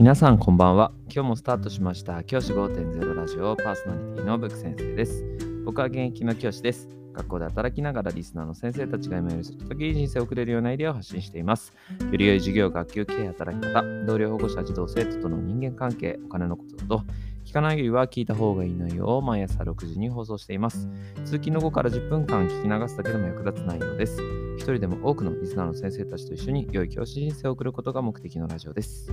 皆さんこんばんは。今日もスタートしました教師5.0ラジオパーソナリティのブック先生です。僕は現役の教師です。学校で働きながらリスナーの先生たちが今より外といい人生を送れるようなアイデアを発信しています。より良い授業、学級経営、働き方、同僚保護者、児童生徒との人間関係、お金のことなど、聞かないよりは聞いた方がいい内容を毎朝6時に放送しています。通勤の後から10分間聞き流すだけでも役立つ内容です。一人でも多くのリスナーの先生たちと一緒に良い教師人生を送ることが目的のラジオです。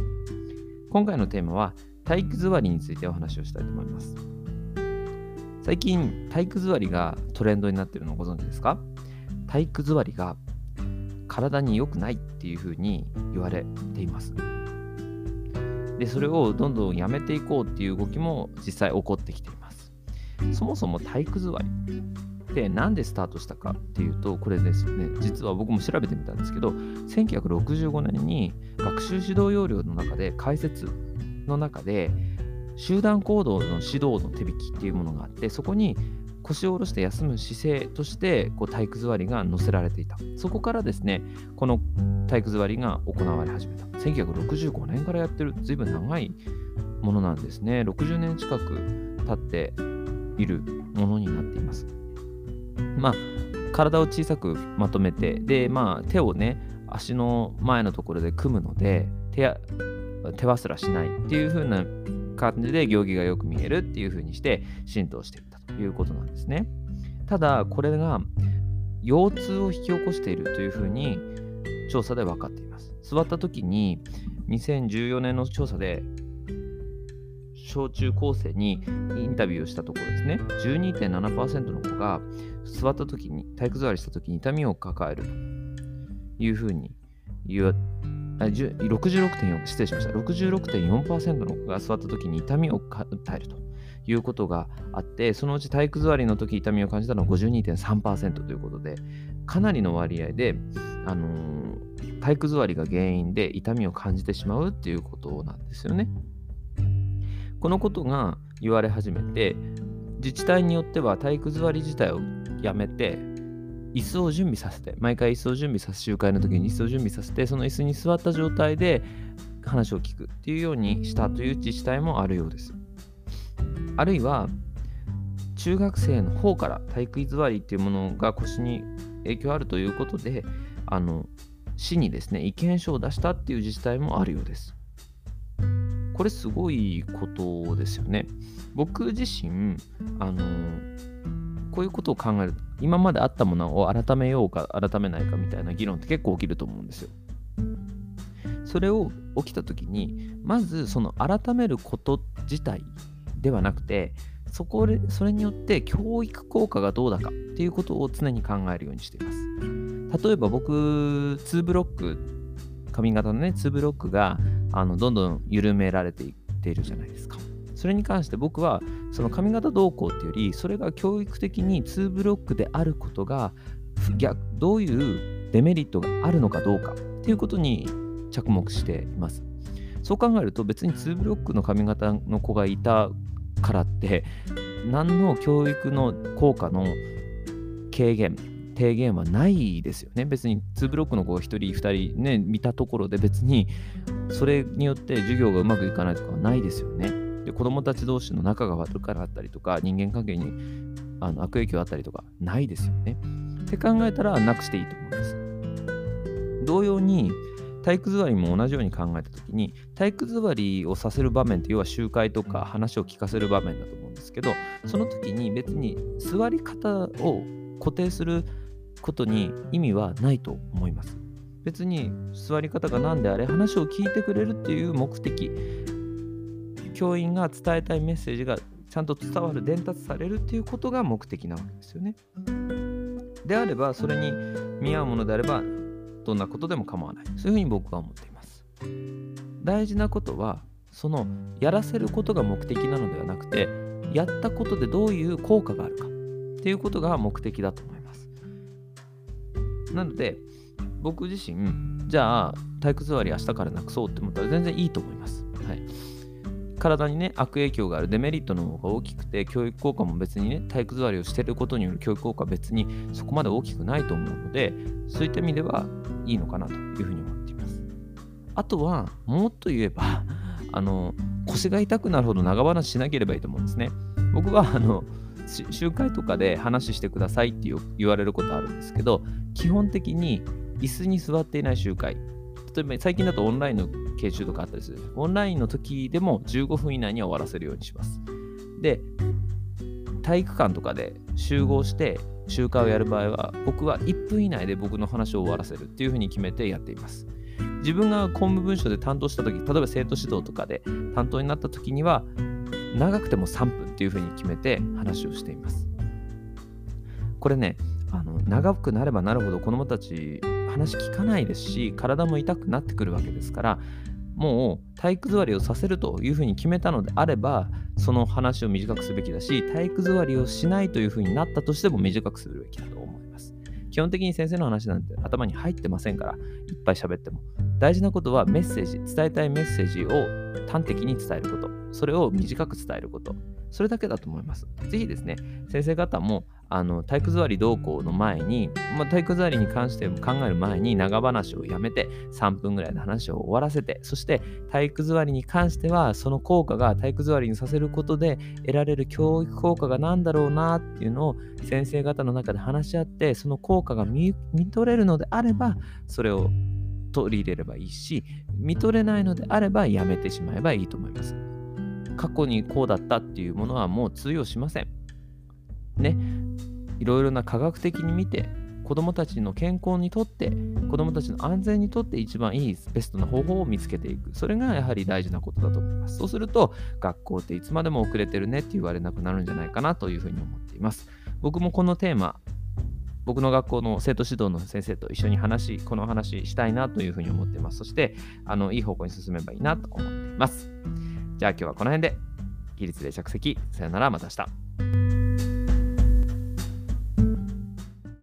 今回のテーマは体育座りについてお話をしたいと思います。最近体育座りがトレンドになっているのをご存知ですか？体育座りが体に良くないっていうふうに言われています。で、それをどんどんやめていこうっていう動きも実際起こってきています。そもそも体育座りって何でスタートしたかっていうと、これですね、実は僕も調べてみたんですけど、1965年に学習指導要領の中で解説の中で集団行動の指導の手引きっていうものがあってそこに腰を下ろして休む姿勢としてこう体育座りが載せられていた。そこからですねこの体育座りが行われ始めた。1965年からやってる随分長いものなんですね。60年近く経っているものになっています。まあ体を小さくまとめてでまあ手をね足の前のところで組むので手や手わすらしないっていう風な感じで行儀がよく見えるっていう風にして浸透していったということなんですね。ただこれが腰痛を引き起こしているという風に調査で分かっています。座った時に2014年の調査で小中高生にインタビューをしたところですね12.7%の子が座った時に体育座りした時に痛みを抱える。というふうに言わ66.4失礼しました。66.4%のが座った時に痛みを訴えると。いうことがあってそのうち体育座りの時痛みを感じたのは52.3%ということでかなりの割合で、あのー、体育座りが原因で痛みを感じてしまうっていうことなんですよね。このことが言われ始めて自治体によっては体育座り自体をやめて椅子を準備させて毎回椅子を準備させ集会の時に椅子を準備させてその椅子に座った状態で話を聞くっていうようにしたという自治体もあるようです。あるいは中学生の方から体育座りっていうものが腰に影響あるということであの市にですね意見書を出したっていう自治体もあるようです。これすごいことですよね。僕自身あのこういうことを考える今まであったものを改めようか改めないかみたいな議論って結構起きると思うんですよ。それを起きた時にまずその改めること自体ではなくてそこそれによって教育効果がどうだかっていうことを常に考えるようにしています。例えば僕2ブロック髪型のね2ブロックがあのどんどん緩められていっているじゃないですか。それに関して僕はその髪型動向っていうよりそれが教育的に2ブロックであることが逆どういうデメリットがあるのかどうかっていうことに着目しています。そう考えると別に2ブロックの髪型の子がいたからって何の教育の効果の軽減低減はないですよね。別に2ブロックの子が1人、2人ね、見たところで別にそれによって授業がうまくいかないとかはないですよね。で子供たち同士の仲が悪くなったりとか人間関係にあの悪影響あったりとかないですよね。って考えたらなくしていいと思うんです。同様に体育座りも同じように考えた時に体育座りをさせる場面って要は集会とか話を聞かせる場面だと思うんですけどその時に別に座り方を固定することに意味はないと思います。別に座り方が何であれ話を聞いてくれるっていう目的教員が伝えたいメッセージがちゃんと伝わる伝達されるっていうことが目的なわけですよね。であればそれに見合うものであればどんなことでも構わないそういうふうに僕は思っています。大事なことはそのやらせることが目的なのではなくてやったことでどういう効果があるかっていうことが目的だと思います。なので僕自身じゃあ体育座り明日からなくそうって思ったら全然いいと思います。体にね悪影響がある。デメリットの方が大きくて教育効果も別にね体育座りをしてることによる教育効果は別にそこまで大きくないと思うのでそういった意味ではいいのかなというふうに思っています。あとはもっと言えば あの腰が痛くなるほど長話しなければいいと思うんですね。僕はあの集会とかで話してくださいって言われることあるんですけど、基本的に椅子に座っていない集会、例えば最近だとオンラインの研修とかあったりする。オンラインの時でも15分以内に終わらせるようにします。で、体育館とかで集合して集会をやる場合は、僕は1分以内で僕の話を終わらせるっていうふうに決めてやっています。自分が公務文書で担当した時、例えば生徒指導とかで担当になった時には、長くても3分っていうふうに決めて話をしています。これね、あの長くなればなるほど子どもたち話聞かないですし体も痛くなってくるわけですからもう体育座りをさせるというふうに決めたのであればその話を短くすべきだし体育座りをしないというふうになったとしても短くするべきだと思います。基本的に先生の話なんて頭に入ってませんからいっぱい喋っても。大事なことはメッセージ伝えたいメッセージを端的に伝えること。それを短く伝えること。それだけだと思います。ぜひですね、先生方もあの体育座り同行の前に、まあ、体育座りに関して考える前に長話をやめて3分ぐらいの話を終わらせて、そして体育座りに関してはその効果が体育座りにさせることで得られる教育効果が何だろうなっていうのを先生方の中で話し合って、その効果が見取れるのであれば、それを取り入れればいいし、見取れないのであればやめてしまえばいいと思います。過去にこうだったっていうものはもう通用しません。ね。いろいろな科学的に見て、子どもたちの健康にとって、子どもたちの安全にとって一番いいベストな方法を見つけていく。それがやはり大事なことだと思います。そうすると、学校っていつまでも遅れてるねって言われなくなるんじゃないかなというふうに思っています。僕もこのテーマ、僕の学校の生徒指導の先生と一緒に話し、この話したいなというふうに思っています。そして、あのいい方向に進めばいいなと思っています。じゃあ今日はこの辺で。起立で着席。さよなら、また明日。